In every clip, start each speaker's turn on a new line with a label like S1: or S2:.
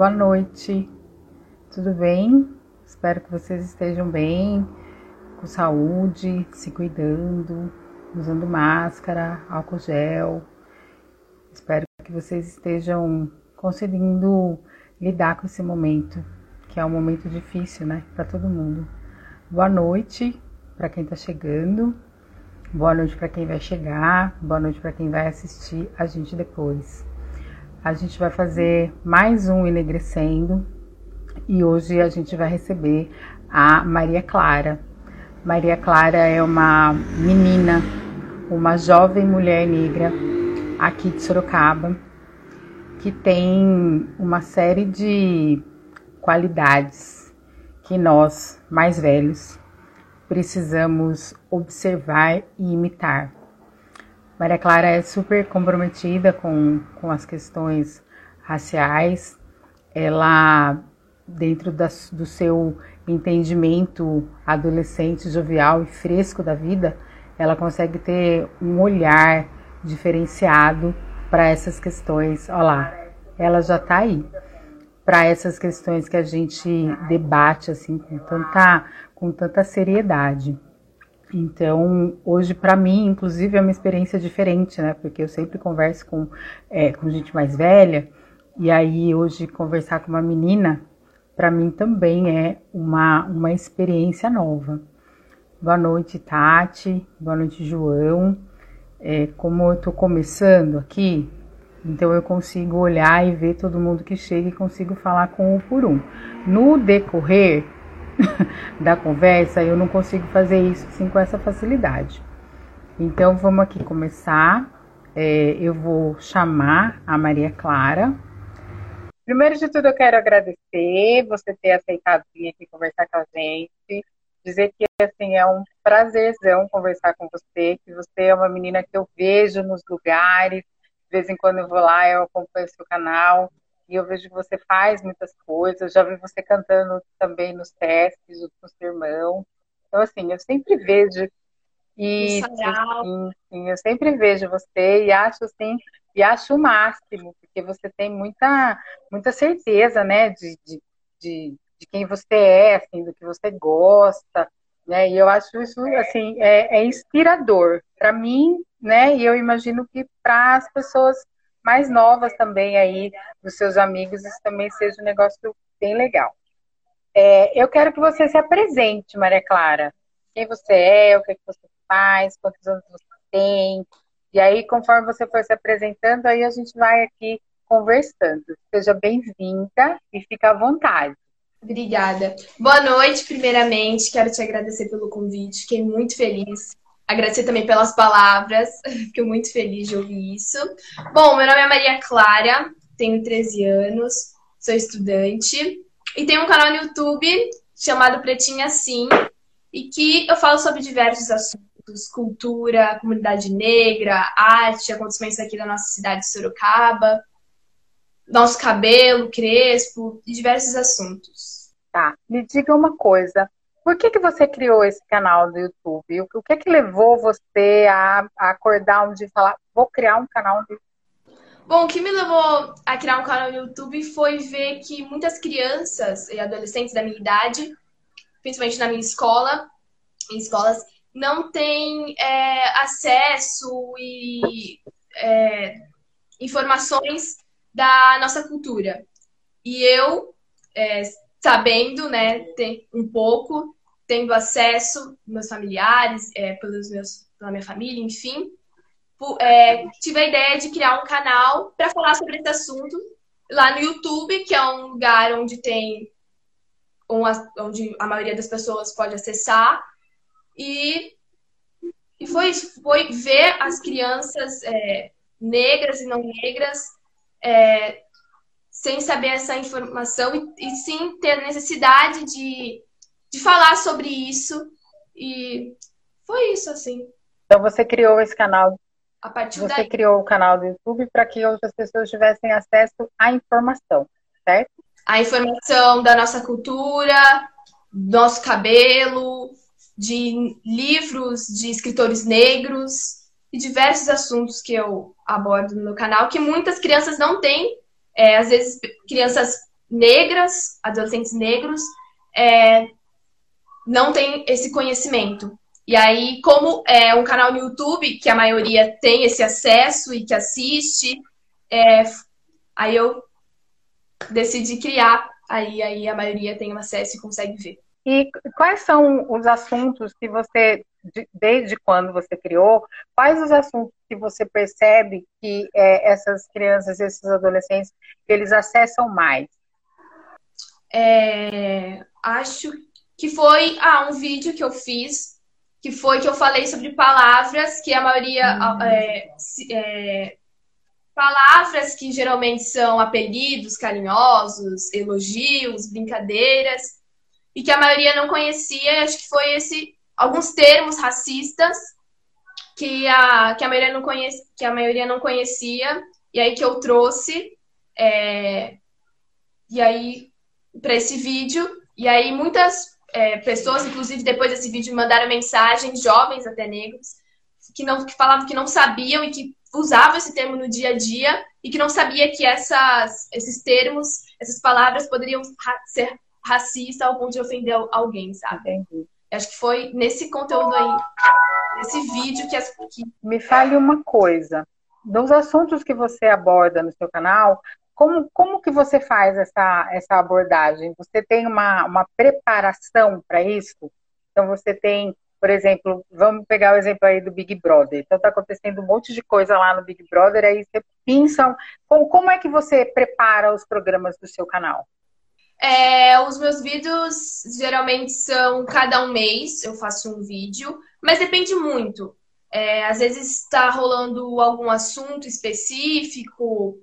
S1: boa noite. Tudo bem? Espero que vocês estejam bem, com saúde, se cuidando, usando máscara, álcool gel. Espero que vocês estejam conseguindo lidar com esse momento, que é um momento difícil, né, para todo mundo. Boa noite para quem está chegando. Boa noite para quem vai chegar. Boa noite para quem vai assistir a gente depois. A gente vai fazer mais um Enegrecendo e hoje a gente vai receber a Maria Clara. Maria Clara é uma menina, uma jovem mulher negra aqui de Sorocaba que tem uma série de qualidades que nós, mais velhos, precisamos observar e imitar. Maria Clara é super comprometida com, com as questões raciais. Ela, dentro da, do seu entendimento adolescente, jovial e fresco da vida, ela consegue ter um olhar diferenciado para essas questões. Olha lá, ela já está aí. Para essas questões que a gente debate assim com tanta, com tanta seriedade. Então, hoje, para mim, inclusive, é uma experiência diferente, né? Porque eu sempre converso com, é, com gente mais velha, e aí hoje conversar com uma menina, para mim também é uma, uma experiência nova. Boa noite, Tati. Boa noite, João. É, como eu estou começando aqui, então eu consigo olhar e ver todo mundo que chega e consigo falar com um por um. No decorrer da conversa, eu não consigo fazer isso assim com essa facilidade. Então vamos aqui começar. É, eu vou chamar a Maria Clara. Primeiro de tudo, eu quero agradecer você ter aceitado vir aqui conversar com a gente. Dizer que assim é um prazerzão conversar com você, que você é uma menina que eu vejo nos lugares. De vez em quando eu vou lá, eu acompanho o seu canal e eu vejo que você faz muitas coisas. Já vi você cantando também nos testes junto com seu irmão. Então, assim, eu sempre vejo e sim, sim, eu sempre vejo você e acho assim, e acho o máximo, porque você tem muita, muita certeza, né, de, de, de, de quem você é, assim, do que você gosta, né, e eu acho isso, assim, é, é inspirador para mim, né, e eu imagino que para as pessoas mais novas também aí, dos seus amigos, isso também seja um negócio bem legal. É, eu quero que você se apresente, Maria Clara. Quem você é, o que, que você faz, quantos anos você tem. E aí, conforme você for se apresentando, aí a gente vai aqui conversando. Seja bem-vinda e fica à vontade.
S2: Obrigada. Boa noite, primeiramente. Quero te agradecer pelo convite. Fiquei muito feliz Agradecer também pelas palavras, fico muito feliz de ouvir isso. Bom, meu nome é Maria Clara, tenho 13 anos, sou estudante e tenho um canal no YouTube chamado Pretinha Sim e que eu falo sobre diversos assuntos, cultura, comunidade negra, arte, acontecimentos aqui da nossa cidade de Sorocaba, nosso cabelo crespo e diversos assuntos.
S1: Tá, me diga uma coisa, por que, que você criou esse canal do YouTube? O que que levou você a, a acordar um dia e falar, vou criar um canal do YouTube?
S2: Bom, o que me levou a criar um canal no YouTube foi ver que muitas crianças e adolescentes da minha idade, principalmente na minha escola, em escolas, não têm é, acesso e é, informações da nossa cultura. E eu, é, sabendo, né, um pouco, tendo acesso, meus familiares, é, pelos meus, pela minha família, enfim, é, tive a ideia de criar um canal para falar sobre esse assunto lá no YouTube, que é um lugar onde tem onde a maioria das pessoas pode acessar. E, e foi isso, foi ver as crianças é, negras e não negras é, sem saber essa informação e, e sim ter necessidade de, de falar sobre isso. E foi isso, assim.
S1: Então você criou esse canal.
S2: A partir
S1: você
S2: daí...
S1: criou o canal do YouTube para que outras pessoas tivessem acesso à informação, certo?
S2: A informação da nossa cultura, nosso cabelo, de livros de escritores negros e diversos assuntos que eu abordo no canal que muitas crianças não têm é, às vezes crianças negras, adolescentes negros, é, não têm esse conhecimento. E aí, como é um canal no YouTube, que a maioria tem esse acesso e que assiste, é, aí eu decidi criar, aí, aí a maioria tem acesso e consegue ver.
S1: E quais são os assuntos que você, desde quando você criou, quais os assuntos que você percebe que é, essas crianças, esses adolescentes, eles acessam mais?
S2: É, acho que foi ah, um vídeo que eu fiz, que foi que eu falei sobre palavras que a maioria uhum. é, é, palavras que geralmente são apelidos carinhosos, elogios, brincadeiras e que a maioria não conhecia. Acho que foi esse alguns termos racistas que a, que a maioria não conhece, que a maioria não conhecia e aí que eu trouxe é, e aí para esse vídeo e aí muitas é, pessoas, inclusive depois desse vídeo, me mandaram mensagens, jovens até negros, que não que falavam que não sabiam e que usavam esse termo no dia a dia e que não sabia que essas, esses termos, essas palavras poderiam ser racista ao ponto de ofender alguém, sabe? Entendi. Acho que foi nesse conteúdo aí, nesse vídeo que, as, que...
S1: Me fale uma coisa. Dos assuntos que você aborda no seu canal, como, como que você faz essa, essa abordagem? Você tem uma, uma preparação para isso? Então, você tem, por exemplo, vamos pegar o exemplo aí do Big Brother. Então, está acontecendo um monte de coisa lá no Big Brother, aí você pensa, como, como é que você prepara os programas do seu canal?
S2: É, os meus vídeos geralmente são cada um mês, eu faço um vídeo, mas depende muito. É, às vezes está rolando algum assunto específico,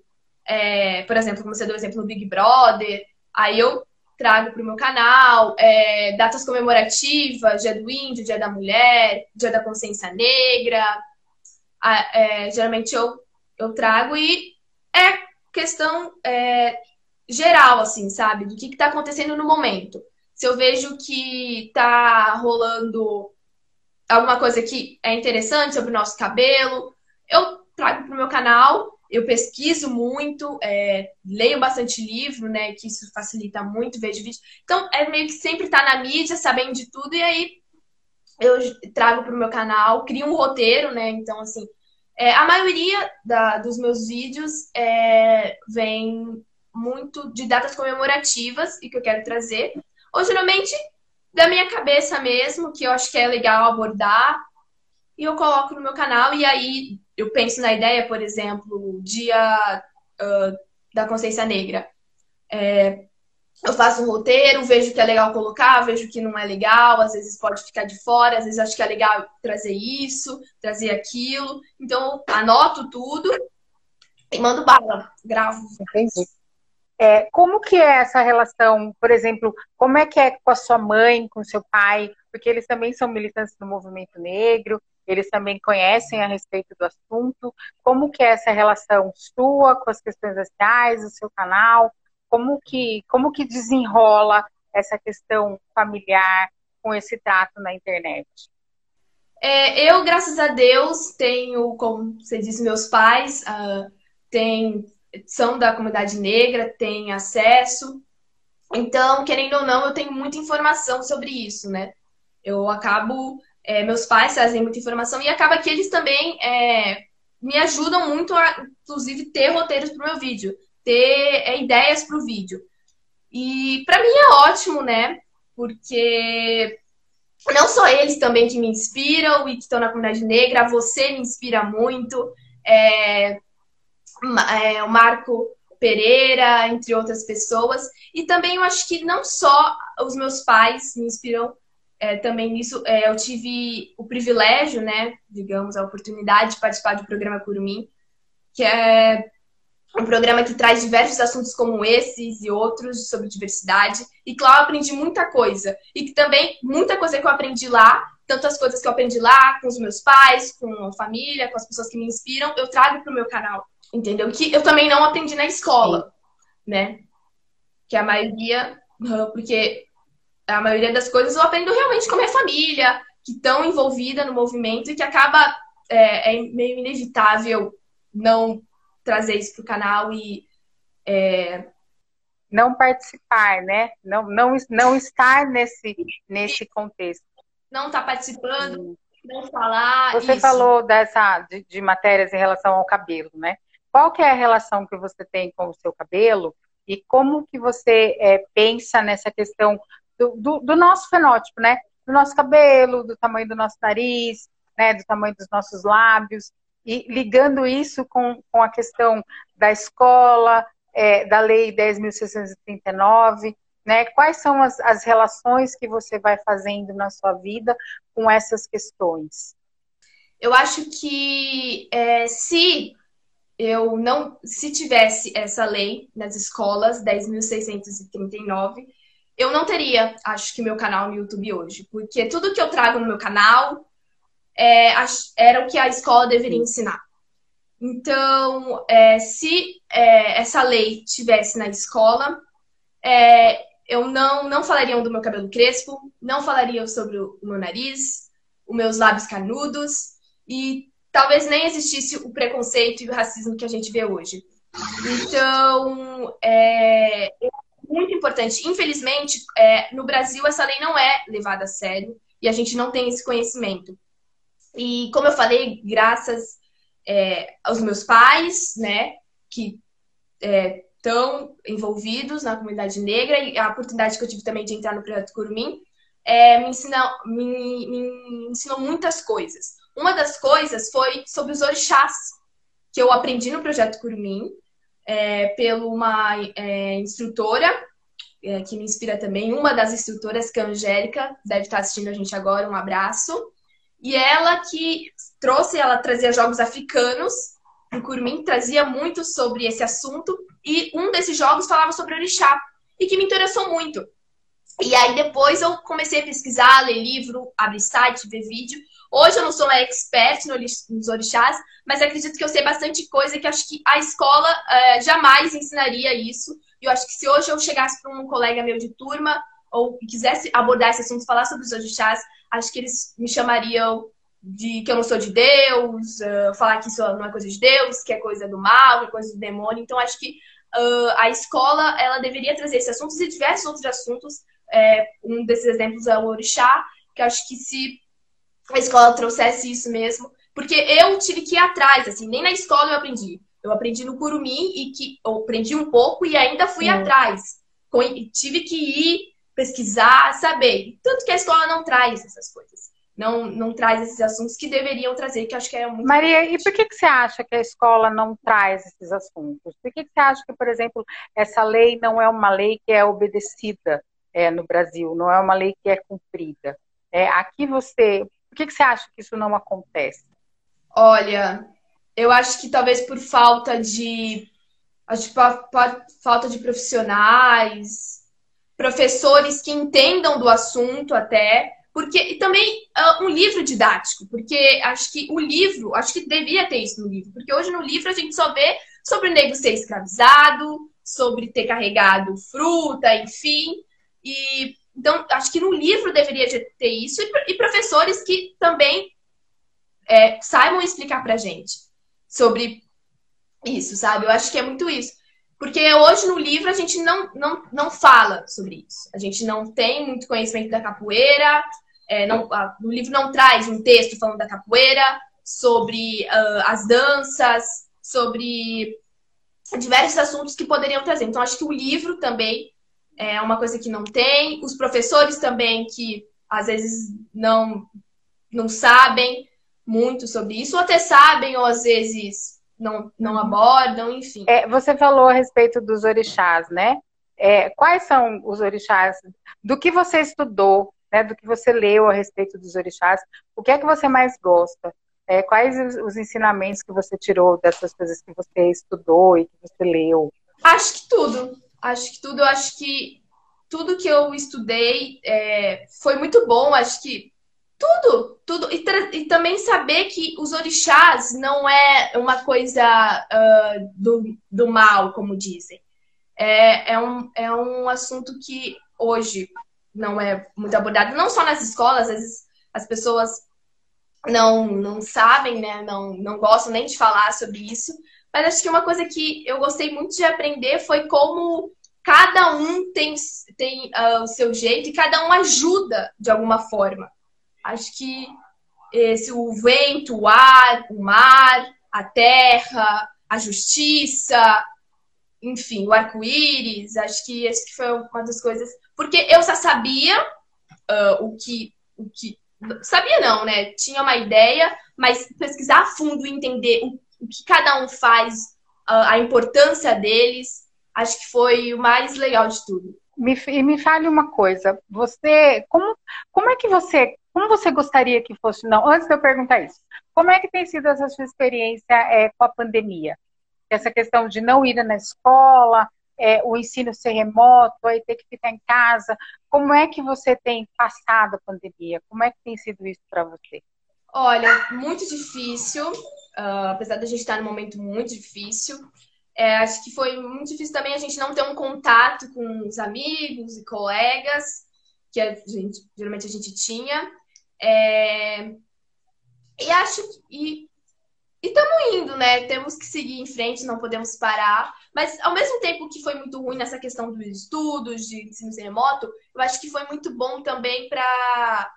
S2: é, por exemplo, como você deu exemplo do Big Brother, aí eu trago para o meu canal, é, datas comemorativas, dia do índio, dia da mulher, dia da consciência negra, é, geralmente eu, eu trago e é questão é, geral, assim, sabe? Do que está acontecendo no momento. Se eu vejo que está rolando alguma coisa que é interessante sobre o nosso cabelo, eu trago para o meu canal, eu pesquiso muito, é, leio bastante livro, né? Que isso facilita muito, vejo vídeo. Então, é meio que sempre estar tá na mídia, sabendo de tudo, e aí eu trago para o meu canal, crio um roteiro, né? Então, assim, é, a maioria da, dos meus vídeos é, vem muito de datas comemorativas e que eu quero trazer. Ou geralmente da minha cabeça mesmo, que eu acho que é legal abordar, e eu coloco no meu canal, e aí eu penso na ideia, por exemplo, dia uh, da consciência negra. É, eu faço um roteiro, vejo que é legal colocar, vejo que não é legal, às vezes pode ficar de fora, às vezes acho que é legal trazer isso, trazer aquilo. Então, anoto tudo e mando bala, gravo.
S1: Entendi. É, como que é essa relação, por exemplo, como é que é com a sua mãe, com seu pai, porque eles também são militantes do movimento negro, eles também conhecem a respeito do assunto, como que é essa relação sua com as questões raciais, o seu canal, como que, como que desenrola essa questão familiar com esse trato na internet?
S2: É, eu, graças a Deus, tenho, como você disse, meus pais, uh, têm são da comunidade negra, têm acesso. Então, querendo ou não, eu tenho muita informação sobre isso, né? Eu acabo, é, meus pais trazem muita informação e acaba que eles também é, me ajudam muito a, inclusive, ter roteiros para o meu vídeo, ter é, ideias para o vídeo. E para mim é ótimo, né? Porque não só eles também que me inspiram e que estão na comunidade negra, você me inspira muito. É, é, o Marco Pereira, entre outras pessoas. E também eu acho que não só os meus pais me inspiram é, também nisso. É, eu tive o privilégio, né, digamos, a oportunidade de participar do programa Curumim, que é um programa que traz diversos assuntos como esses e outros sobre diversidade. E eu aprendi muita coisa. E que também, muita coisa que eu aprendi lá, tanto as coisas que eu aprendi lá com os meus pais, com a família, com as pessoas que me inspiram, eu trago para o meu canal entendeu? Que eu também não aprendi na escola, né? Que a maioria, porque a maioria das coisas eu aprendo realmente com a minha família, que estão envolvida no movimento e que acaba é, é meio inevitável não trazer isso para o canal e é,
S1: não participar, né? Não, não, não estar nesse, nesse contexto.
S2: Não estar tá participando, não falar.
S1: Você
S2: isso.
S1: falou dessa de, de, matérias em relação ao cabelo, né? Qual que é a relação que você tem com o seu cabelo e como que você é, pensa nessa questão do, do, nosso fenótipo, né? Do nosso cabelo, do tamanho do nosso nariz, né? Do tamanho dos nossos lábios e ligando isso com, com a questão da escola, é, da Lei 10.639, né? Quais são as, as relações que você vai fazendo na sua vida com essas questões?
S2: Eu acho que é, se eu não, se tivesse essa lei nas escolas 10.639, eu não teria, acho que meu canal no YouTube hoje, porque tudo que eu trago no meu canal é, era o que a escola deveria ensinar. Então, é, se é, essa lei tivesse na escola, é, eu não, não falaria do meu cabelo crespo, não falaria sobre o meu nariz, os meus lábios carnudos, e talvez nem existisse o preconceito e o racismo que a gente vê hoje. Então, é, é muito importante. Infelizmente, é, no Brasil, essa lei não é levada a sério e a gente não tem esse conhecimento. E como eu falei, graças é, aos meus pais, né, que estão é, envolvidos na comunidade negra e a oportunidade que eu tive também de entrar no projeto Curumim, é, me, ensinou, me, me ensinou muitas coisas. Uma das coisas foi sobre os orixás, que eu aprendi no projeto Curumim, é, pela uma é, instrutora, é, que me inspira também, uma das instrutoras, que é a Angélica, deve estar assistindo a gente agora, um abraço. E ela que trouxe, ela trazia jogos africanos, o Curumim trazia muito sobre esse assunto, e um desses jogos falava sobre orixá, e que me interessou muito. E aí depois eu comecei a pesquisar, ler livro, abrir site, ver vídeo. Hoje eu não sou uma expert nos orixás, mas acredito que eu sei bastante coisa que acho que a escola uh, jamais ensinaria isso. E eu acho que se hoje eu chegasse para um colega meu de turma ou quisesse abordar esse assunto, falar sobre os orixás, acho que eles me chamariam de que eu não sou de Deus, uh, falar que isso não é coisa de Deus, que é coisa do mal, que é coisa do demônio. Então, acho que uh, a escola ela deveria trazer esses assuntos e diversos outros assuntos. É, um desses exemplos é o orixá, que acho que se a escola trouxesse isso mesmo, porque eu tive que ir atrás, assim, nem na escola eu aprendi. Eu aprendi no Curumim e que eu aprendi um pouco e ainda fui atrás. tive que ir pesquisar, saber. Tanto que a escola não traz essas coisas. Não, não traz esses assuntos que deveriam trazer, que acho que é muito.
S1: Maria, importante. e por que, que você acha que a escola não traz esses assuntos? Por que, que você acha que, por exemplo, essa lei não é uma lei que é obedecida é, no Brasil, não é uma lei que é cumprida? É, aqui você. Que, que você acha que isso não acontece?
S2: Olha, eu acho que talvez por falta de. Acho falta de profissionais, professores que entendam do assunto até, porque e também uh, um livro didático, porque acho que o livro, acho que devia ter isso no livro, porque hoje no livro a gente só vê sobre o negro ser escravizado, sobre ter carregado fruta, enfim, e então acho que no livro deveria ter isso e, professores que também é, saibam explicar para gente sobre isso, sabe? Eu acho que é muito isso. Porque hoje no livro a gente não, não, não fala sobre isso. A gente não tem muito conhecimento da capoeira, é, não, a, o livro não traz um texto falando da capoeira, sobre uh, as danças, sobre diversos assuntos que poderiam trazer. Então, acho que o livro também é uma coisa que não tem, os professores também que às vezes não, não sabem muito sobre isso, ou até sabem, ou às vezes não, não abordam, enfim.
S1: É, você falou a respeito dos orixás, né? É, quais são os orixás? Do que você estudou, né? Do que você leu a respeito dos orixás? O que é que você mais gosta? É, quais os ensinamentos que você tirou dessas coisas que você estudou e que você leu?
S2: Acho que tudo. Acho que tudo. Acho que tudo que eu estudei é, foi muito bom. Acho que tudo, tudo. E, e, também saber que os orixás não é uma coisa uh, do, do mal, como dizem. É, é, um, é um assunto que hoje não é muito abordado, não só nas escolas, às vezes as pessoas não, não sabem, né? não, não gostam nem de falar sobre isso. Mas acho que uma coisa que eu gostei muito de aprender foi como cada um tem, tem uh, o seu jeito e cada um ajuda de alguma forma. Acho que esse, o vento, o ar, o mar, a terra, a justiça, enfim, o arco-íris, acho que esse que foi uma das coisas. Porque eu já sabia uh, o que. O que sabia não, né? Tinha uma ideia, mas pesquisar a fundo e entender o, o que cada um faz, uh, a importância deles, acho que foi o mais legal de tudo.
S1: Me, me fale uma coisa, você, como, como é que você, como você gostaria que fosse, não, antes de eu perguntar isso, como é que tem sido essa sua experiência é, com a pandemia? Essa questão de não ir na escola, é, o ensino ser remoto, aí ter que ficar em casa, como é que você tem passado a pandemia? Como é que tem sido isso para você?
S2: Olha, muito difícil, uh, apesar da gente estar num momento muito difícil. É, acho que foi muito difícil também a gente não ter um contato com os amigos e colegas, que a gente, geralmente a gente tinha. É, e acho e estamos indo, né? Temos que seguir em frente, não podemos parar. Mas ao mesmo tempo que foi muito ruim nessa questão dos estudos, de ensino remoto, eu acho que foi muito bom também para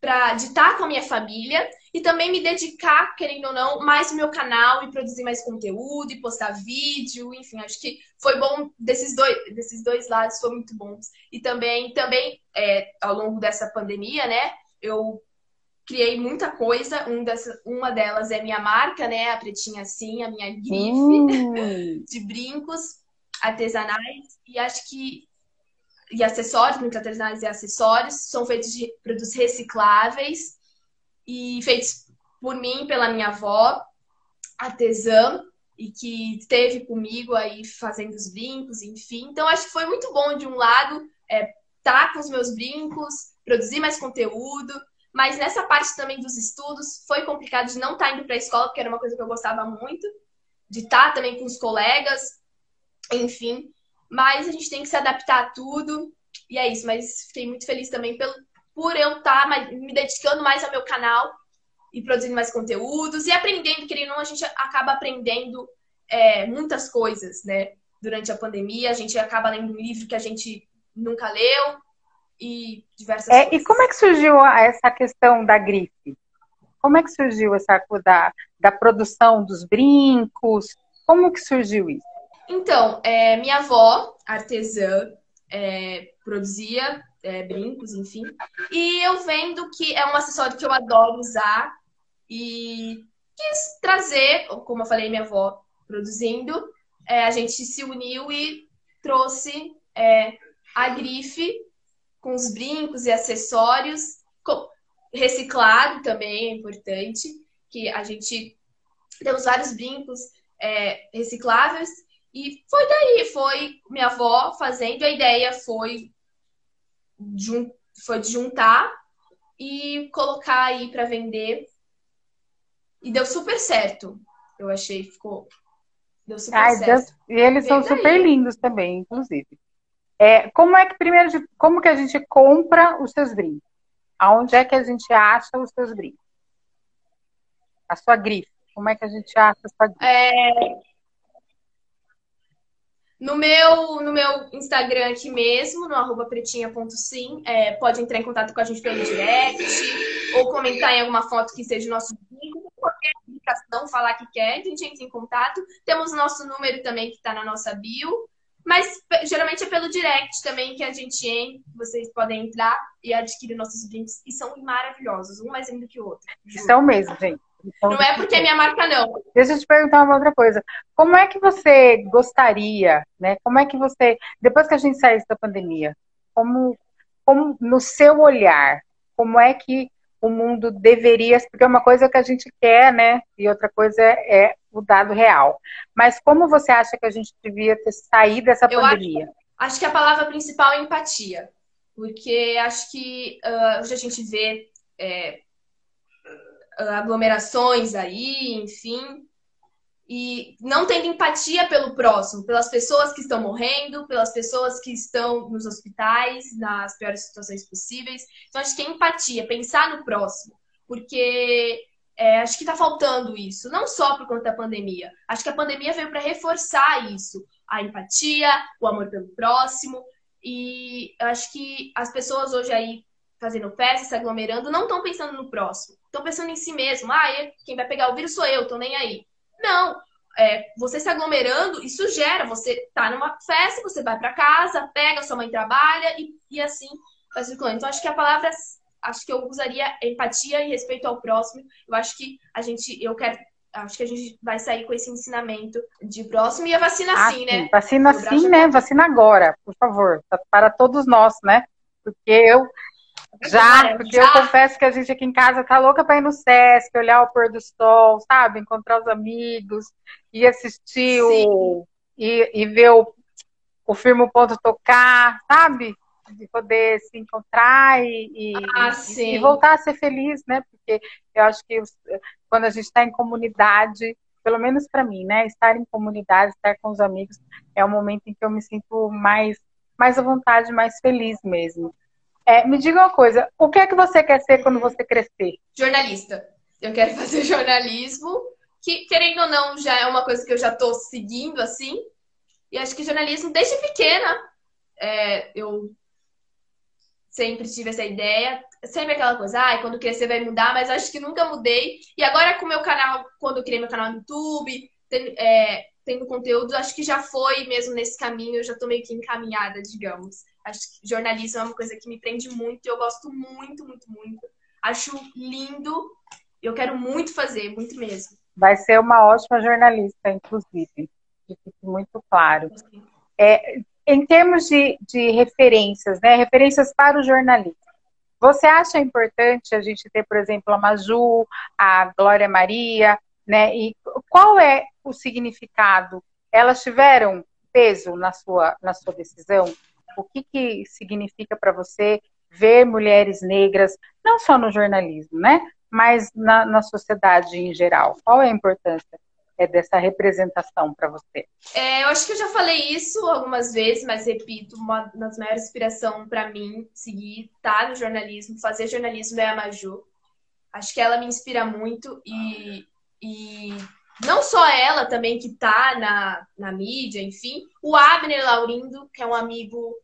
S2: para estar com a minha família e também me dedicar, querendo ou não, mais no meu canal e produzir mais conteúdo e postar vídeo, enfim, acho que foi bom desses dois, desses dois lados, foi muito bom. E também, também é, ao longo dessa pandemia, né, eu criei muita coisa, um dessa, uma delas é minha marca, né, a Pretinha Assim, a minha grife hum. de brincos artesanais, e acho que e acessórios, muitos artesanais e acessórios, são feitos de produtos recicláveis e feitos por mim, pela minha avó, artesã, e que esteve comigo aí fazendo os brincos, enfim. Então, acho que foi muito bom, de um lado, é, tá com os meus brincos, produzir mais conteúdo, mas nessa parte também dos estudos, foi complicado de não estar tá indo para a escola, porque era uma coisa que eu gostava muito, de estar tá também com os colegas, enfim. Mas a gente tem que se adaptar a tudo. E é isso. Mas fiquei muito feliz também pelo, por eu estar tá me dedicando mais ao meu canal e produzindo mais conteúdos e aprendendo, querendo ou não, a gente acaba aprendendo é, muitas coisas, né? Durante a pandemia, a gente acaba lendo um livro que a gente nunca leu e diversas
S1: é,
S2: coisas.
S1: E como é que surgiu essa questão da grife? Como é que surgiu essa da, da produção dos brincos? Como que surgiu isso?
S2: Então, é, minha avó, artesã, é, produzia é, brincos, enfim. E eu vendo que é um acessório que eu adoro usar e quis trazer, como eu falei, minha avó produzindo, é, a gente se uniu e trouxe é, a grife com os brincos e acessórios, reciclado também é importante, que a gente temos vários brincos é, recicláveis e foi daí, foi minha avó fazendo, a ideia foi, foi de juntar e colocar aí para vender. E deu super certo. Eu achei, ficou. Deu super Ai, certo.
S1: Deus, e eles são super lindos também, inclusive. É, como é que primeiro de, como que a gente compra os seus brincos? Aonde é que a gente acha os seus brincos? A sua grife. Como é que a gente acha a sua grife?
S2: É, no meu, no meu Instagram aqui mesmo, no arroba pretinha.sim, é, pode entrar em contato com a gente pelo direct ou comentar em alguma foto que seja o nosso vídeo, qualquer indicação, falar que quer, a gente entra em contato. Temos nosso número também que está na nossa bio, mas geralmente é pelo direct também que a gente entra, vocês podem entrar e adquirir nossos brincos, e são maravilhosos, um mais lindo que o outro.
S1: São mesmo, gente.
S2: Então, não é porque é minha marca, não.
S1: Deixa eu te perguntar uma outra coisa. Como é que você gostaria, né? Como é que você, depois que a gente sair da pandemia, como, como no seu olhar, como é que o mundo deveria, porque uma coisa é que a gente quer, né? E outra coisa é, é o dado real. Mas como você acha que a gente devia ter saído dessa eu pandemia?
S2: Acho, acho, que a palavra principal é empatia. Porque acho que uh, hoje a gente vê é, aglomerações aí, enfim, e não tendo empatia pelo próximo, pelas pessoas que estão morrendo, pelas pessoas que estão nos hospitais, nas piores situações possíveis. Então, acho que é empatia, pensar no próximo, porque é, acho que está faltando isso, não só por conta da pandemia. Acho que a pandemia veio para reforçar isso. a empatia, o amor pelo próximo. E acho que as pessoas hoje aí fazendo festa, se aglomerando, não estão pensando no próximo. Estão pensando em si mesmo. Ah, quem vai pegar o vírus sou eu, tô nem aí. Não. É, você se aglomerando, isso gera. Você tá numa festa, você vai para casa, pega, sua mãe trabalha e, e assim vai circulando. Então, acho que a palavra, acho que eu usaria empatia e respeito ao próximo. Eu acho que a gente, eu quero acho que a gente vai sair com esse ensinamento de próximo e a vacina ah, sim, né?
S1: Vacina sim, né? Vacina agora, por favor, para todos nós, né? Porque eu já, porque já. eu confesso que a gente aqui em casa tá louca para ir no Sesc, olhar o pôr do sol, sabe? Encontrar os amigos, e assistir o. E, e ver o, o Firmo Ponto tocar, sabe? De poder se encontrar e, e, ah, e, e voltar a ser feliz, né? Porque eu acho que os, quando a gente está em comunidade, pelo menos para mim, né? Estar em comunidade, estar com os amigos, é o momento em que eu me sinto mais, mais à vontade, mais feliz mesmo. É, me diga uma coisa, o que é que você quer ser quando você crescer?
S2: Jornalista. Eu quero fazer jornalismo, que, querendo ou não, já é uma coisa que eu já estou seguindo, assim. E acho que jornalismo, desde pequena, é, eu sempre tive essa ideia. Sempre aquela coisa, ah, quando crescer vai mudar, mas acho que nunca mudei. E agora com o meu canal, quando eu criei meu canal no YouTube, tem, é, tendo conteúdo, acho que já foi mesmo nesse caminho, eu já tô meio que encaminhada, digamos. Acho que jornalismo é uma coisa que me prende muito, eu gosto muito, muito, muito. Acho lindo, eu quero muito fazer, muito mesmo.
S1: Vai ser uma ótima jornalista, inclusive, fique muito claro. É, em termos de, de referências, né, referências para o jornalismo, você acha importante a gente ter, por exemplo, a Maju, a Glória Maria, né? E qual é o significado? Elas tiveram peso na sua, na sua decisão? O que, que significa para você ver mulheres negras, não só no jornalismo, né? Mas na, na sociedade em geral? Qual é a importância é dessa representação para você?
S2: É, eu acho que eu já falei isso algumas vezes, mas repito, uma das maiores inspirações para mim seguir tá no jornalismo, fazer jornalismo é a Maju. Acho que ela me inspira muito e e não só ela também que tá na, na mídia, enfim, o Abner Laurindo, que é um amigo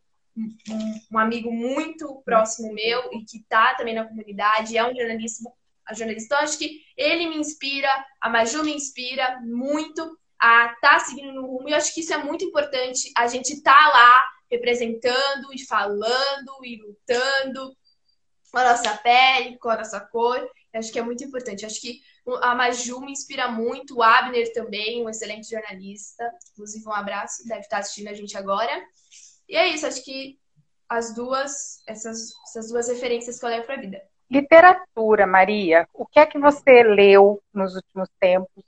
S2: um, amigo muito próximo meu e que tá também na comunidade, é um jornalista, a jornalista. Então, acho que ele me inspira, a Maju me inspira muito a tá seguindo no rumo. E acho que isso é muito importante, a gente tá lá representando e falando e lutando com a nossa pele, com a nossa cor. Acho que é muito importante. Acho que a Maju me inspira muito, o Abner também, um excelente jornalista. Inclusive, um abraço, deve estar assistindo a gente agora. E é isso, acho que as duas, essas, essas duas referências que eu levo para a vida.
S1: Literatura, Maria. O que é que você leu nos últimos tempos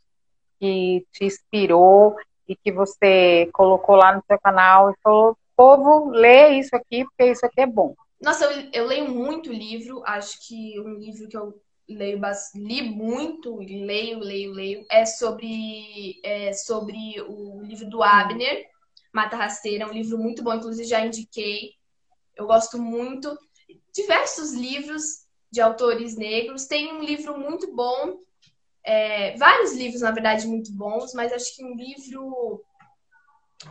S1: que te inspirou e que você colocou lá no seu canal e falou: povo, lê isso aqui porque isso aqui é bom?
S2: Nossa, eu, eu leio muito livro. Acho que um livro que eu leio li muito, leio, leio, leio, é sobre, é sobre o livro do Abner, Mata Rasteira, um livro muito bom, inclusive já indiquei. Eu gosto muito. Diversos livros de autores negros. Tem um livro muito bom, é, vários livros, na verdade, muito bons, mas acho que um livro.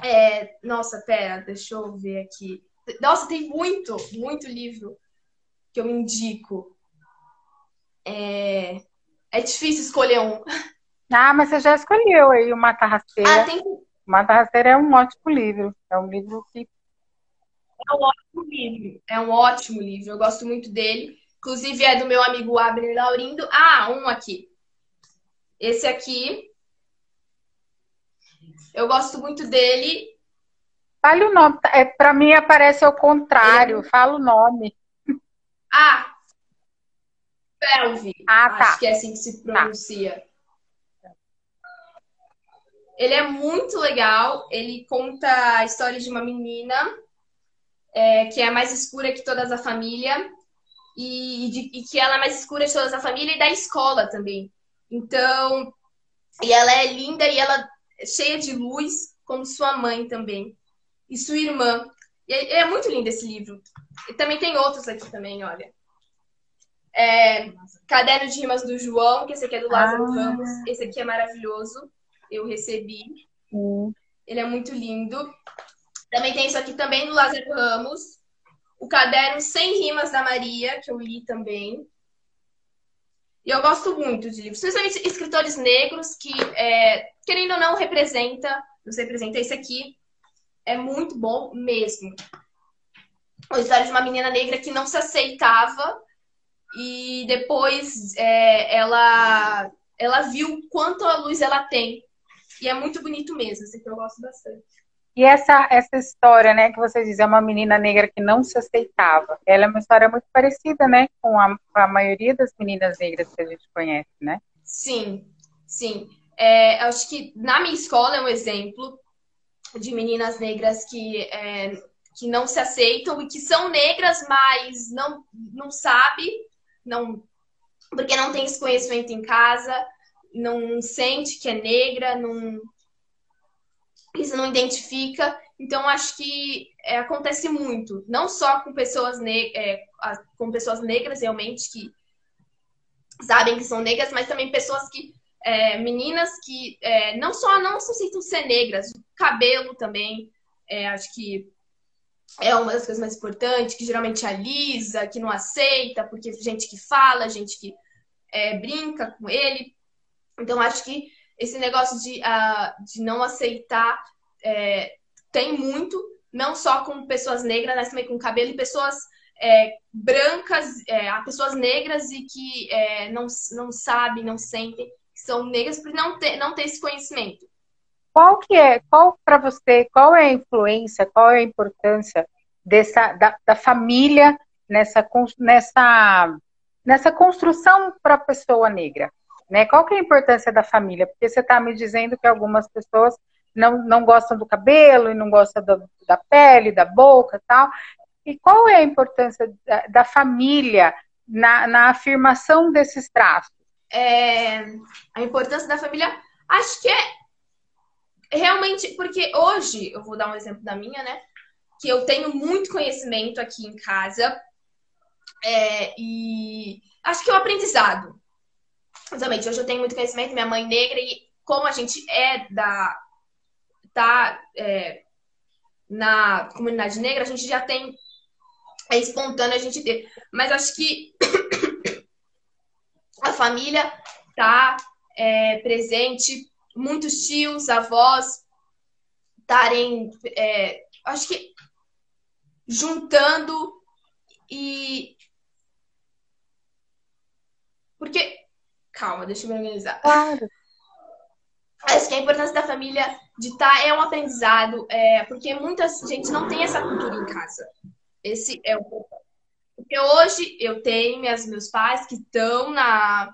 S2: É, nossa, pera, deixa eu ver aqui. Nossa, tem muito, muito livro que eu indico. É, é difícil escolher um.
S1: Ah, mas você já escolheu aí o Mata Rasteira. Ah, tem... O Mata Rasteira é um ótimo livro. É um livro que.
S2: É um ótimo livro. É um ótimo livro. Eu gosto muito dele. Inclusive é do meu amigo Abner Laurindo. Ah, um aqui. Esse aqui. Eu gosto muito dele.
S1: Fale o nome. É, Para mim aparece ao contrário. É... Fala o nome.
S2: Ah, Pelve. Ah, tá. Acho que é assim que se pronuncia. Tá. Ele é muito legal. Ele conta a história de uma menina é, que é mais escura que toda a família. E, de, e, que ela é mais escura de toda a família e da escola também. Então, e ela é linda e ela é cheia de luz, como sua mãe também. E sua irmã. E é, é muito lindo esse livro. E também tem outros aqui também, olha. É, Caderno de Rimas do João, que esse aqui é do Lázaro ah. Ramos. Esse aqui é maravilhoso. Eu recebi. Ele é muito lindo. Também tem isso aqui também do Lázaro Ramos. O caderno Sem Rimas da Maria, que eu li também. E eu gosto muito de livros, principalmente escritores negros que, é, querendo ou não, representa, nos representa esse aqui. É muito bom mesmo. A história de uma menina negra que não se aceitava e depois é, ela, ela viu quanto a luz ela tem. E é muito bonito mesmo, assim, que eu gosto bastante.
S1: E essa, essa história, né, que você diz, é uma menina negra que não se aceitava. Ela é uma história muito parecida, né, com a, com a maioria das meninas negras que a gente conhece, né?
S2: Sim, sim. É, acho que na minha escola é um exemplo de meninas negras que, é, que não se aceitam e que são negras, mas não, não sabe, não, porque não tem esse conhecimento em casa, não sente que é negra, não isso não identifica. Então, acho que é, acontece muito, não só com pessoas, é, com pessoas negras, realmente, que sabem que são negras, mas também pessoas que. É, meninas que é, não só não se aceitam ser negras, cabelo também, é, acho que é uma das coisas mais importantes, que geralmente alisa, que não aceita, porque gente que fala, gente que é, brinca com ele. Então, acho que esse negócio de, uh, de não aceitar é, tem muito, não só com pessoas negras, mas também com cabelo e pessoas é, brancas, é, pessoas negras e que é, não, não sabem, não sentem que são negras por não ter, não ter esse conhecimento.
S1: Qual que é, qual para você, qual é a influência, qual é a importância dessa, da, da família nessa, nessa, nessa construção para a pessoa negra? Né? Qual que é a importância da família? Porque você está me dizendo que algumas pessoas não, não gostam do cabelo e não gostam do, da pele, da boca tal. E qual é a importância da, da família na, na, afirmação desses traços?
S2: É, a importância da família, acho que é realmente, porque hoje, eu vou dar um exemplo da minha, né? Que eu tenho muito conhecimento aqui em casa. É, e acho que é o um aprendizado. Exatamente, hoje eu tenho muito conhecimento, minha mãe negra, e como a gente é da. tá é, na comunidade negra, a gente já tem. É espontâneo a gente ter. Mas acho que a família tá é, presente, muitos tios, avós estarem. É, acho que juntando e. Porque Calma, deixa eu me organizar. Claro. Acho que a importância da família de estar tá, é um aprendizado, é, porque muita gente não tem essa cultura em casa. Esse é o Porque hoje eu tenho meus, meus pais que estão na,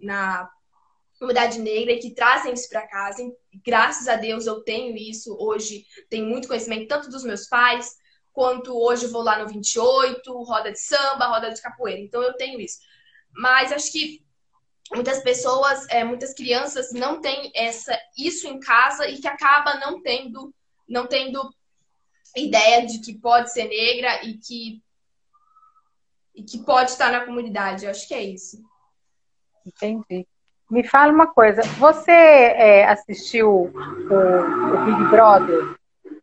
S2: na comunidade negra e que trazem isso para casa. E, graças a Deus eu tenho isso. Hoje tenho muito conhecimento, tanto dos meus pais, quanto hoje vou lá no 28, roda de samba, roda de capoeira. Então eu tenho isso. Mas acho que muitas pessoas, é, muitas crianças não têm essa, isso em casa e que acaba não tendo, não tendo ideia de que pode ser negra e que, e que pode estar na comunidade. Eu acho que é isso.
S1: Entendi. Me fala uma coisa, você é, assistiu o, o, Big Brother?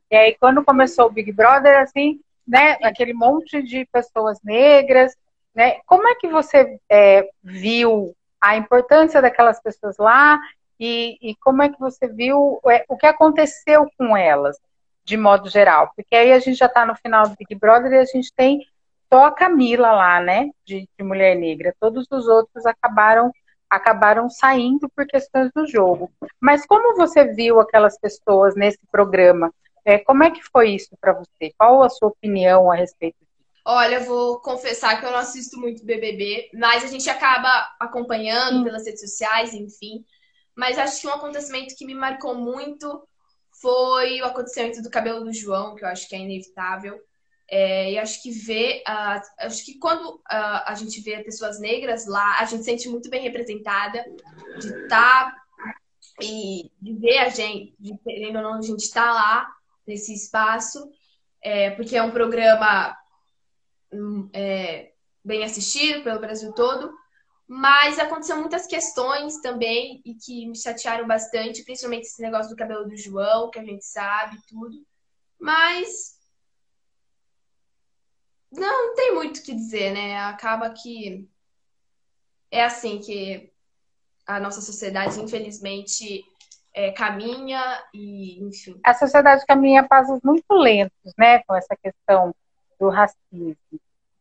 S1: E aí, quando começou o Big Brother, assim, né, aquele monte de pessoas negras, né? Como é que você é, viu a importância daquelas pessoas lá e, e como é que você viu é, o que aconteceu com elas, de modo geral. Porque aí a gente já está no final do Big Brother e a gente tem só a Camila lá, né, de, de mulher negra. Todos os outros acabaram acabaram saindo por questões do jogo. Mas como você viu aquelas pessoas nesse programa? É, como é que foi isso para você? Qual a sua opinião a respeito
S2: Olha, vou confessar que eu não assisto muito BBB, mas a gente acaba acompanhando hum. pelas redes sociais, enfim. Mas acho que um acontecimento que me marcou muito foi o acontecimento do cabelo do João, que eu acho que é inevitável. É, e acho que ver, uh, acho que quando uh, a gente vê pessoas negras lá, a gente se sente muito bem representada de estar tá, e de ver a gente, de querendo ou não, a gente estar tá lá nesse espaço, é, porque é um programa é, bem assistido pelo Brasil todo, Mas aconteceu muitas questões também e que me chatearam bastante, principalmente esse negócio do cabelo do João, que a gente sabe tudo. Mas não, não tem muito o que dizer, né? Acaba que é assim que a nossa sociedade, infelizmente, é, caminha e, enfim.
S1: A sociedade caminha a passos muito lentos, né, com essa questão do racismo.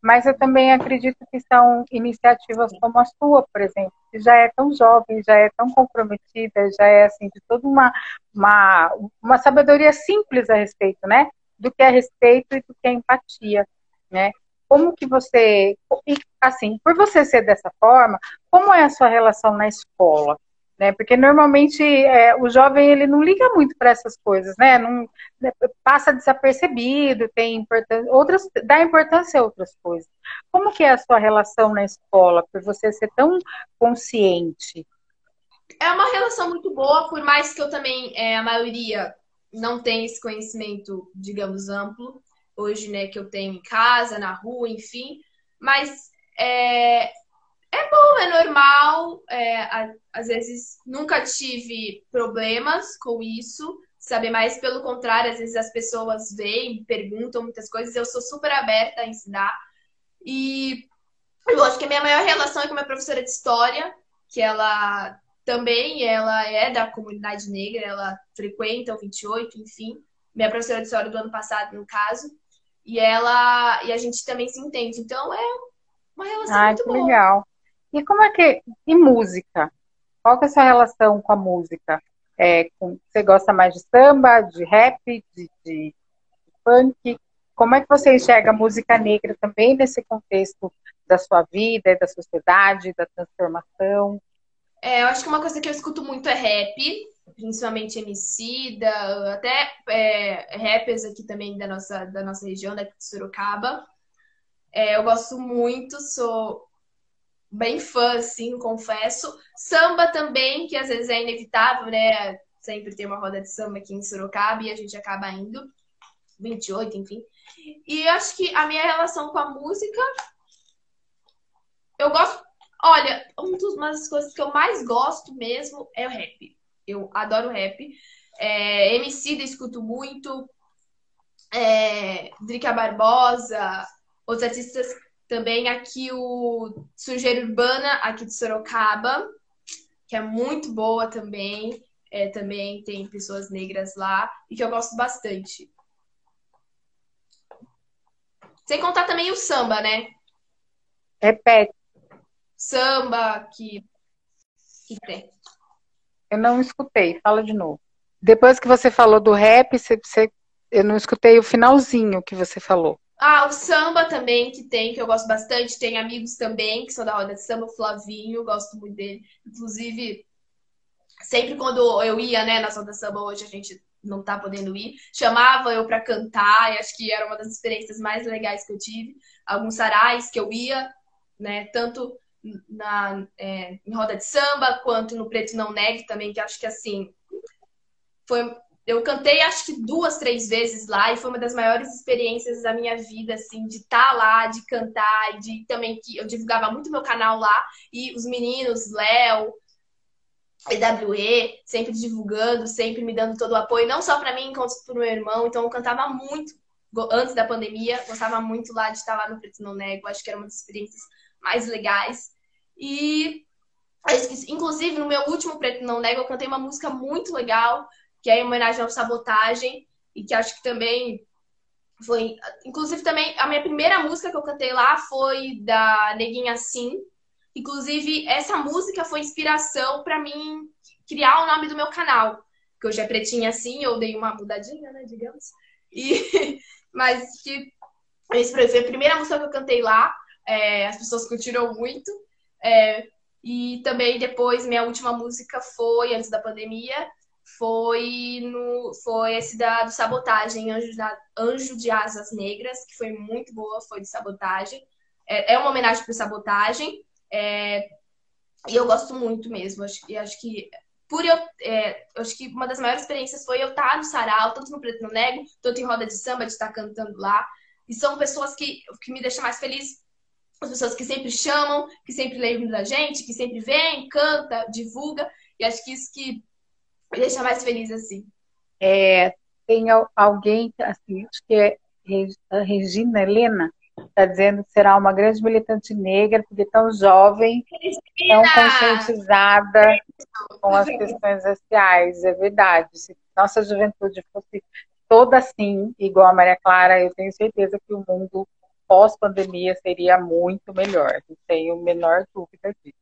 S1: Mas eu também acredito que são iniciativas como a sua, por exemplo, que já é tão jovem, já é tão comprometida, já é assim de toda uma uma, uma sabedoria simples a respeito, né, do que é respeito e do que é empatia, né? Como que você, assim, por você ser dessa forma, como é a sua relação na escola? né? Porque normalmente é, o jovem ele não liga muito para essas coisas, né? Não passa desapercebido, tem importância, outras dá importância a outras coisas. Como que é a sua relação na escola por você ser tão consciente?
S2: É uma relação muito boa, por mais que eu também é, a maioria não tenha esse conhecimento, digamos, amplo hoje, né? Que eu tenho em casa, na rua, enfim. Mas é, é bom, é normal. É, às vezes nunca tive problemas com isso, sabe? Mas pelo contrário, às vezes as pessoas vêm, perguntam muitas coisas. Eu sou super aberta a ensinar. E eu acho que a minha maior relação é com a minha professora de história, que ela também ela é da comunidade negra, ela frequenta o 28, enfim. Minha professora de história do ano passado, no caso. E ela e a gente também se entende. Então é uma relação
S1: Ai,
S2: muito
S1: que
S2: boa.
S1: legal. E como é que. E música? Qual que é a sua relação com a música? É, com, você gosta mais de samba, de rap, de, de, de funk? Como é que você enxerga a música negra também nesse contexto da sua vida, da sociedade, da transformação?
S2: É, eu acho que uma coisa que eu escuto muito é rap, principalmente MC, da, até é, rappers aqui também da nossa, da nossa região, daqui de Sorocaba. É, eu gosto muito, sou bem fã, assim, confesso. Samba também, que às vezes é inevitável, né? Sempre tem uma roda de samba aqui em Sorocaba e a gente acaba indo. 28, enfim. E acho que a minha relação com a música. Eu gosto. Olha, uma das coisas que eu mais gosto mesmo é o rap. Eu adoro rap. É, MC da escuto muito. É, Drica Barbosa, outros artistas também aqui o Sujeira Urbana, aqui de Sorocaba, que é muito boa também. É, também tem pessoas negras lá e que eu gosto bastante. Sem contar também o samba, né?
S1: Repete.
S2: Samba que, que tem.
S1: Eu não escutei, fala de novo. Depois que você falou do rap, você, você, eu não escutei o finalzinho que você falou.
S2: Ah, o samba também que tem, que eu gosto bastante. Tem amigos também que são da roda de samba, o Flavinho, gosto muito dele. Inclusive, sempre quando eu ia, né, na roda de samba, hoje a gente não tá podendo ir, chamava eu para cantar, e acho que era uma das experiências mais legais que eu tive. Alguns sarais que eu ia, né, tanto na, é, em roda de samba, quanto no Preto Não Negue também, que acho que assim foi eu cantei acho que duas, três vezes lá e foi uma das maiores experiências da minha vida, assim, de estar tá lá, de cantar, de também que eu divulgava muito meu canal lá e os meninos, Léo, EWE, sempre divulgando, sempre me dando todo o apoio, não só para mim, quanto para o meu irmão. Então eu cantava muito antes da pandemia, gostava muito lá de estar lá no Preto Não Nego, acho que era uma das experiências mais legais. E inclusive no meu último Preto Não Nego eu cantei uma música muito legal que é em homenagem ao Sabotagem, e que acho que também foi. Inclusive, também a minha primeira música que eu cantei lá foi da Neguinha Sim. Inclusive, essa música foi inspiração para mim criar o nome do meu canal. Que hoje é Pretinha Assim, eu dei uma mudadinha, né, digamos. E, mas que foi a primeira música que eu cantei lá. É, as pessoas curtiram muito. É, e também depois, minha última música foi, antes da pandemia, foi no foi esse da do sabotagem Anjo, da, Anjo de Asas Negras que foi muito boa foi de sabotagem é, é uma homenagem para sabotagem é, e eu gosto muito mesmo acho que acho que por eu é, acho que uma das maiores experiências foi eu estar no sarau tanto no preto no nego tanto em roda de samba de estar cantando lá e são pessoas que que me deixam mais feliz as pessoas que sempre chamam, que sempre lembram da gente, que sempre vem, canta, divulga. E acho que isso que me deixa mais feliz assim.
S1: É, tem alguém, assim, acho que é a Regina Helena, está dizendo que será uma grande militante negra, porque tão jovem, tão conscientizada com as questões raciais. É verdade. Se nossa juventude fosse toda assim, igual a Maria Clara, eu tenho certeza que o mundo pós-pandemia seria muito melhor. Não tenho a menor dúvida disso.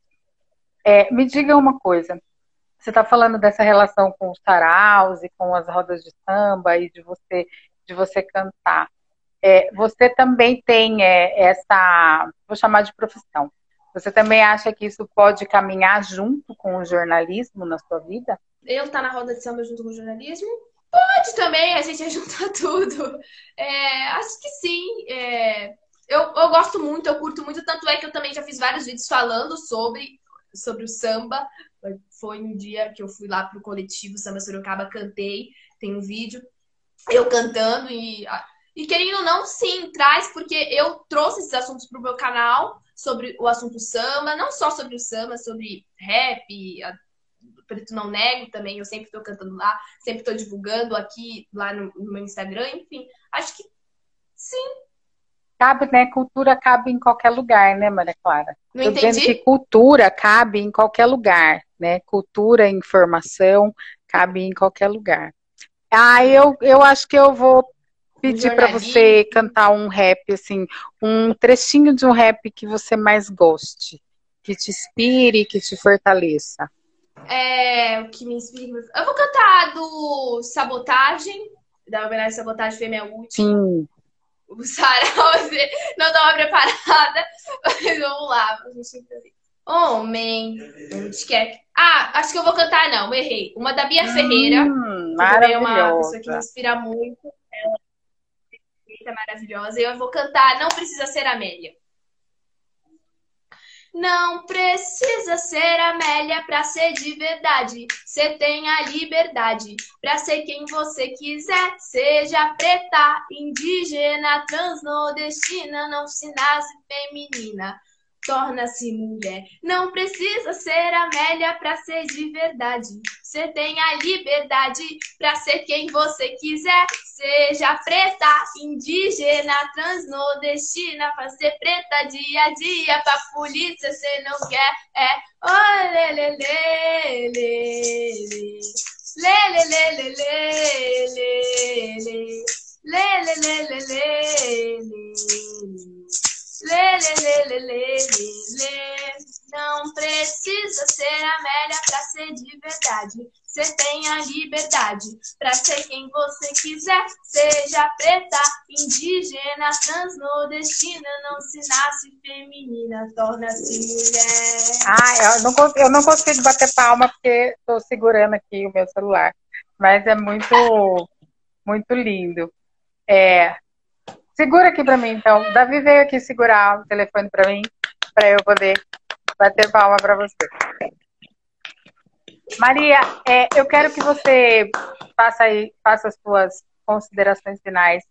S1: É, me diga uma coisa. Você está falando dessa relação com os saraus e com as rodas de samba e de você de você cantar. É, você também tem é, essa, vou chamar de profissão. Você também acha que isso pode caminhar junto com o jornalismo na sua vida?
S2: Eu estar tá na roda de samba junto com o jornalismo? Pode também, a gente junta tudo. É, acho que sim. É, eu, eu gosto muito, eu curto muito, tanto é que eu também já fiz vários vídeos falando sobre, sobre o samba. Foi um dia que eu fui lá pro coletivo Samba Sorocaba, cantei, tem um vídeo, eu cantando e e querendo ou não, sim, traz, porque eu trouxe esses assuntos para o meu canal sobre o assunto samba, não só sobre o samba, sobre rap, Preto Não Nego também, eu sempre estou cantando lá, sempre estou divulgando aqui, lá no, no, meu Instagram, enfim, acho que sim.
S1: Cabe, né? Cultura cabe em qualquer lugar, né, Maria Clara?
S2: Não Tô entendi.
S1: que cultura cabe em qualquer lugar, né? Cultura, informação, cabe em qualquer lugar. Ah, eu, eu acho que eu vou pedir para você cantar um rap, assim, um trechinho de um rap que você mais goste, que te inspire, que te fortaleça.
S2: É, o que me inspira. Eu vou cantar do Sabotagem, da homenagem Sabotagem foi minha última.
S1: Sim.
S2: O Sarau, não estava preparada, mas vamos lá, a gente Homem, onde quer. Ah, acho que eu vou cantar, não, errei. Uma da Bia hum, Ferreira.
S1: Que
S2: é uma pessoa que me inspira muito. Ela é maravilhosa. E eu vou cantar Não Precisa Ser Amélia. Não precisa ser Amélia pra ser de verdade. Você tem a liberdade pra ser quem você quiser. Seja preta, indígena, transnordestina, não se nasce feminina torna-se mulher. Não precisa ser Amélia para ser de verdade. Você tem a liberdade para ser quem você quiser. Seja preta, indígena, transnordestina, pra ser preta dia a dia, pra polícia cê não quer, é olelelele, lelelelelele, lelelelelele, lelelelelele. Não precisa ser Amélia pra ser de verdade. Você tem a liberdade pra ser quem você quiser. Seja preta, indígena, transnordestina. Não se nasce feminina, torna-se mulher.
S1: Ah, eu não, eu não consigo bater palma porque estou segurando aqui o meu celular. Mas é muito, muito lindo. É, Segura aqui para mim, então. Davi veio aqui segurar o telefone para mim, para eu poder bater palma para você. Maria, é, eu quero que você faça aí, faça as suas considerações finais.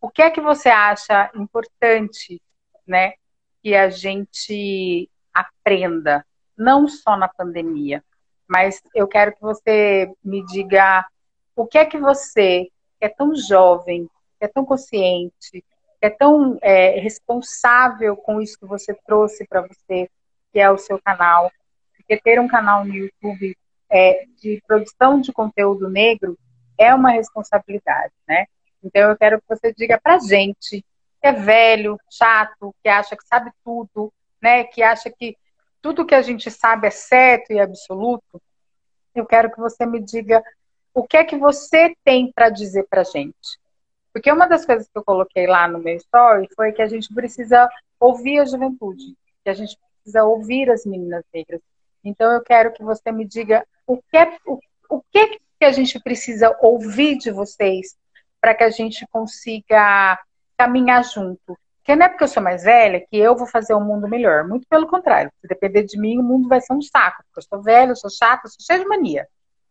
S1: O que é que você acha importante, né, que a gente aprenda, não só na pandemia, mas eu quero que você me diga o que é que você, que é tão jovem, que é tão consciente, é tão é, responsável com isso que você trouxe para você, que é o seu canal. Porque ter um canal no YouTube é, de produção de conteúdo negro é uma responsabilidade, né? Então eu quero que você diga para gente que é velho, chato, que acha que sabe tudo, né? Que acha que tudo que a gente sabe é certo e absoluto. Eu quero que você me diga o que é que você tem para dizer para gente. Porque uma das coisas que eu coloquei lá no meu story foi que a gente precisa ouvir a juventude, que a gente precisa ouvir as meninas negras. Então eu quero que você me diga o que é, o, o que, é que a gente precisa ouvir de vocês para que a gente consiga caminhar junto. Porque não é porque eu sou mais velha que eu vou fazer o um mundo melhor. Muito pelo contrário. Se depender de mim, o mundo vai ser um saco. Porque eu sou velha, eu sou chata, eu sou cheia de mania.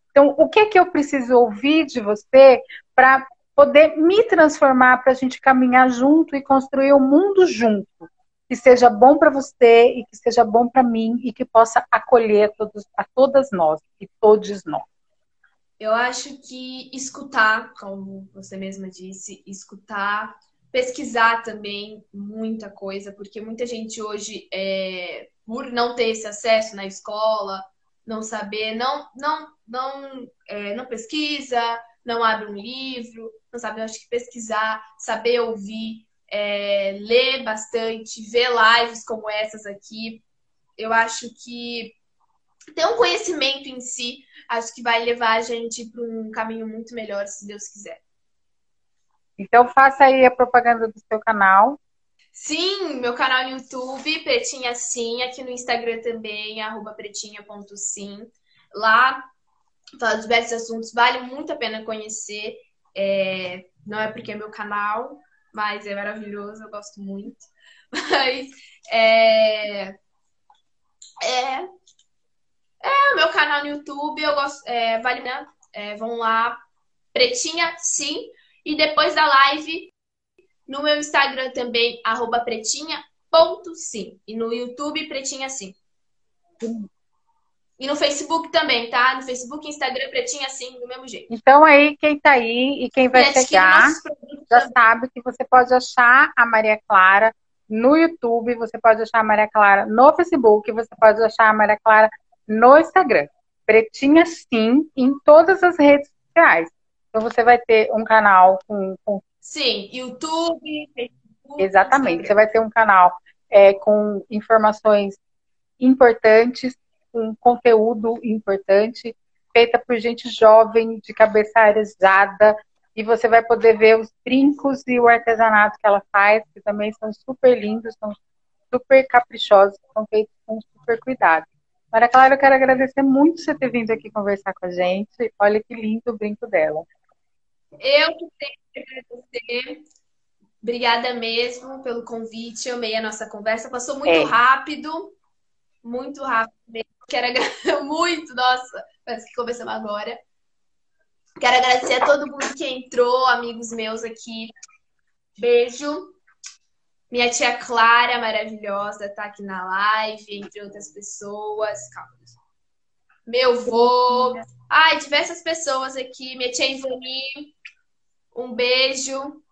S1: Então, o que é que eu preciso ouvir de você para poder me transformar para a gente caminhar junto e construir o mundo junto. Que seja bom para você e que seja bom para mim e que possa acolher a, todos, a todas nós e todos nós.
S2: Eu acho que escutar, como você mesma disse, escutar, pesquisar também muita coisa, porque muita gente hoje, é, por não ter esse acesso na escola, não saber, não, não, não, é, não pesquisa, não abre um livro, não sabe, eu acho que pesquisar, saber ouvir, é, ler bastante, ver lives como essas aqui, eu acho que ter um conhecimento em si, acho que vai levar a gente para um caminho muito melhor, se Deus quiser.
S1: Então faça aí a propaganda do seu canal.
S2: Sim, meu canal no YouTube, Pretinha Sim, aqui no Instagram também, arroba pretinha.sim. Lá falo diversos assuntos, vale muito a pena conhecer. É, não é porque é meu canal, mas é maravilhoso, eu gosto muito. Mas é, é, é meu canal no YouTube, eu gosto, é, vale, né? É, vão lá, Pretinha Sim. E depois da live, no meu Instagram também, arroba pretinha.sim. E no YouTube, Pretinha Sim. E no Facebook também, tá? No Facebook, Instagram, Pretinha Sim, do mesmo jeito.
S1: Então aí, quem tá aí e quem vai e chegar, já sabe que você pode achar a Maria Clara no YouTube, você pode achar a Maria Clara no Facebook, você pode achar a Maria Clara no Instagram. Pretinha Sim, em todas as redes sociais. Então você vai ter um canal com. com...
S2: Sim, YouTube, Facebook.
S1: Exatamente. Você vai ter um canal é, com informações importantes, com conteúdo importante, feita por gente jovem, de cabeça arejada, e você vai poder ver os brincos e o artesanato que ela faz, que também são super lindos, são super caprichosos, são feitos com super cuidado. Maria Clara, eu quero agradecer muito você ter vindo aqui conversar com a gente. Olha que lindo o brinco dela.
S2: Eu que tenho que agradecer. Obrigada mesmo pelo convite. Eu amei a nossa conversa. Passou muito é. rápido. Muito rápido mesmo. Quero agradecer muito. Nossa, parece que conversamos agora. Quero agradecer a todo mundo que entrou, amigos meus aqui. Beijo. Minha tia Clara, maravilhosa, tá aqui na live, entre outras pessoas. Calma. Meu vô. Ai, diversas pessoas aqui. Minha tia Ivani, um beijo.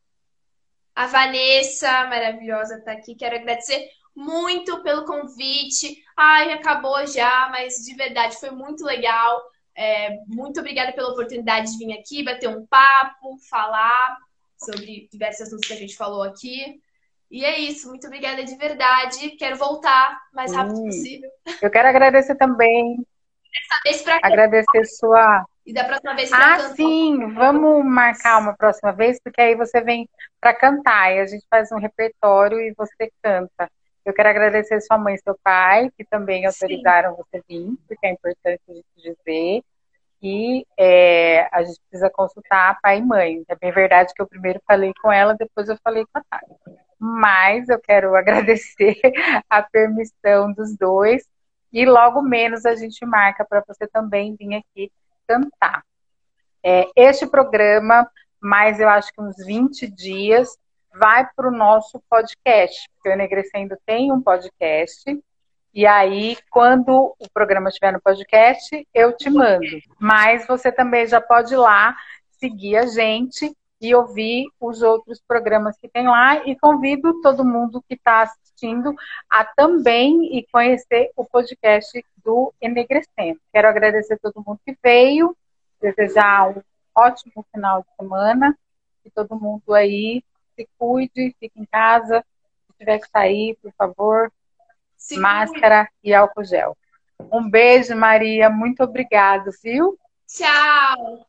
S2: A Vanessa, maravilhosa, tá aqui. Quero agradecer muito pelo convite. Ai, acabou já, mas de verdade foi muito legal. É, muito obrigada pela oportunidade de vir aqui, bater um papo, falar sobre diversos assuntos que a gente falou aqui. E é isso, muito obrigada de verdade. Quero voltar o mais rápido hum, possível.
S1: Eu quero agradecer também.
S2: Dessa vez pra
S1: Agradecer sua.
S2: E da próxima vez
S1: pra Ah, cantar. sim, vamos marcar uma próxima vez, porque aí você vem para cantar e a gente faz um repertório e você canta. Eu quero agradecer sua mãe e seu pai, que também autorizaram sim. você vir, porque é importante a gente dizer. E é, a gente precisa consultar pai e mãe. É bem verdade que eu primeiro falei com ela, depois eu falei com a Tati mas eu quero agradecer a permissão dos dois e logo menos a gente marca para você também vir aqui cantar. É, este programa, mais eu acho que uns 20 dias, vai para o nosso podcast, porque o Enegrecendo tem um podcast, e aí, quando o programa estiver no podcast, eu te mando. Mas você também já pode ir lá seguir a gente e ouvir os outros programas que tem lá e convido todo mundo que está assistindo a também e conhecer o podcast do Enegrecendo. Quero agradecer a todo mundo que veio, desejar um ótimo final de semana, que todo mundo aí se cuide, fique em casa, se tiver que sair, por favor, Sim. máscara e álcool gel. Um beijo, Maria, muito obrigado, viu?
S2: Tchau!